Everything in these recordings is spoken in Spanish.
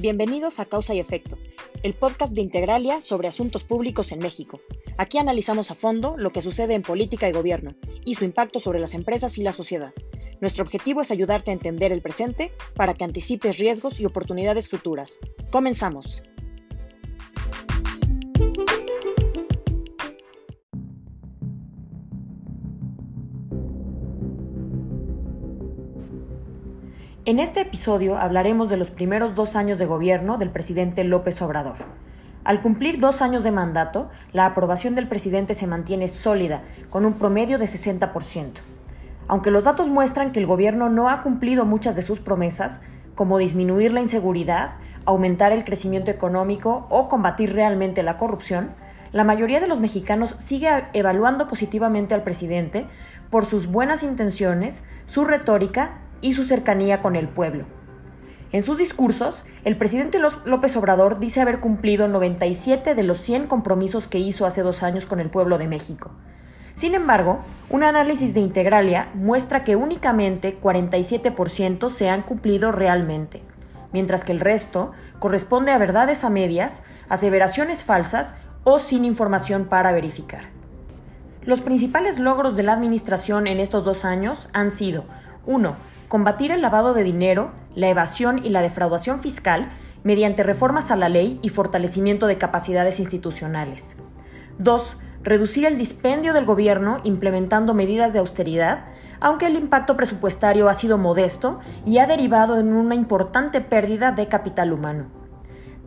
Bienvenidos a Causa y Efecto, el podcast de Integralia sobre asuntos públicos en México. Aquí analizamos a fondo lo que sucede en política y gobierno y su impacto sobre las empresas y la sociedad. Nuestro objetivo es ayudarte a entender el presente para que anticipes riesgos y oportunidades futuras. Comenzamos. En este episodio hablaremos de los primeros dos años de gobierno del presidente López Obrador. Al cumplir dos años de mandato, la aprobación del presidente se mantiene sólida, con un promedio de 60%. Aunque los datos muestran que el gobierno no ha cumplido muchas de sus promesas, como disminuir la inseguridad, aumentar el crecimiento económico o combatir realmente la corrupción, la mayoría de los mexicanos sigue evaluando positivamente al presidente por sus buenas intenciones, su retórica y su cercanía con el pueblo. En sus discursos, el presidente López Obrador dice haber cumplido 97 de los 100 compromisos que hizo hace dos años con el pueblo de México. Sin embargo, un análisis de Integralia muestra que únicamente 47% se han cumplido realmente, mientras que el resto corresponde a verdades a medias, aseveraciones falsas o sin información para verificar. Los principales logros de la Administración en estos dos años han sido 1 combatir el lavado de dinero, la evasión y la defraudación fiscal mediante reformas a la ley y fortalecimiento de capacidades institucionales. 2. Reducir el dispendio del gobierno implementando medidas de austeridad, aunque el impacto presupuestario ha sido modesto y ha derivado en una importante pérdida de capital humano.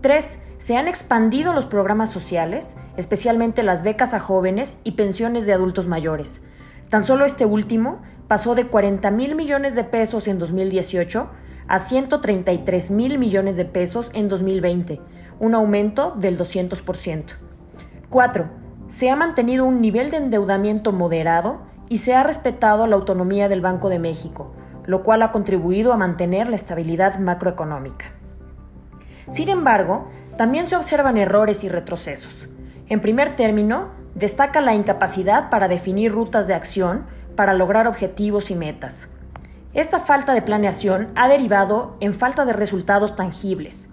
3. Se han expandido los programas sociales, especialmente las becas a jóvenes y pensiones de adultos mayores. Tan solo este último pasó de 40 mil millones de pesos en 2018 a 133 mil millones de pesos en 2020, un aumento del 200%. 4. Se ha mantenido un nivel de endeudamiento moderado y se ha respetado la autonomía del Banco de México, lo cual ha contribuido a mantener la estabilidad macroeconómica. Sin embargo, también se observan errores y retrocesos. En primer término, destaca la incapacidad para definir rutas de acción para lograr objetivos y metas. Esta falta de planeación ha derivado en falta de resultados tangibles.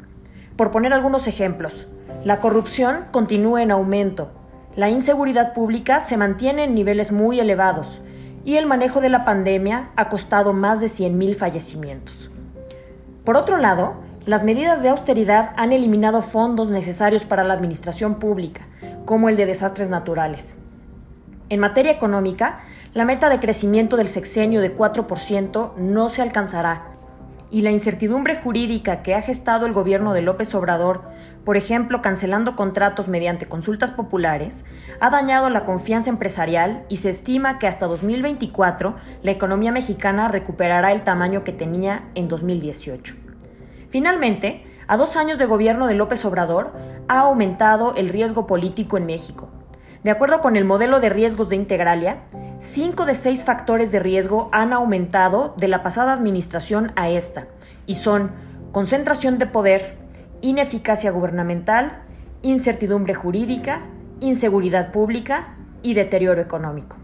Por poner algunos ejemplos, la corrupción continúa en aumento, la inseguridad pública se mantiene en niveles muy elevados y el manejo de la pandemia ha costado más de 100.000 fallecimientos. Por otro lado, las medidas de austeridad han eliminado fondos necesarios para la administración pública, como el de desastres naturales. En materia económica, la meta de crecimiento del sexenio de 4% no se alcanzará y la incertidumbre jurídica que ha gestado el gobierno de López Obrador, por ejemplo cancelando contratos mediante consultas populares, ha dañado la confianza empresarial y se estima que hasta 2024 la economía mexicana recuperará el tamaño que tenía en 2018. Finalmente, a dos años de gobierno de López Obrador, ha aumentado el riesgo político en México de acuerdo con el modelo de riesgos de Integralia, cinco de seis factores de riesgo han aumentado de la pasada administración a esta, y son concentración de poder, ineficacia gubernamental, incertidumbre jurídica, inseguridad pública y deterioro económico.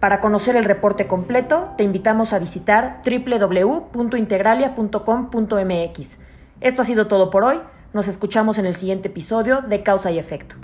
Para conocer el reporte completo, te invitamos a visitar www.integralia.com.mx. Esto ha sido todo por hoy. Nos escuchamos en el siguiente episodio de Causa y Efecto.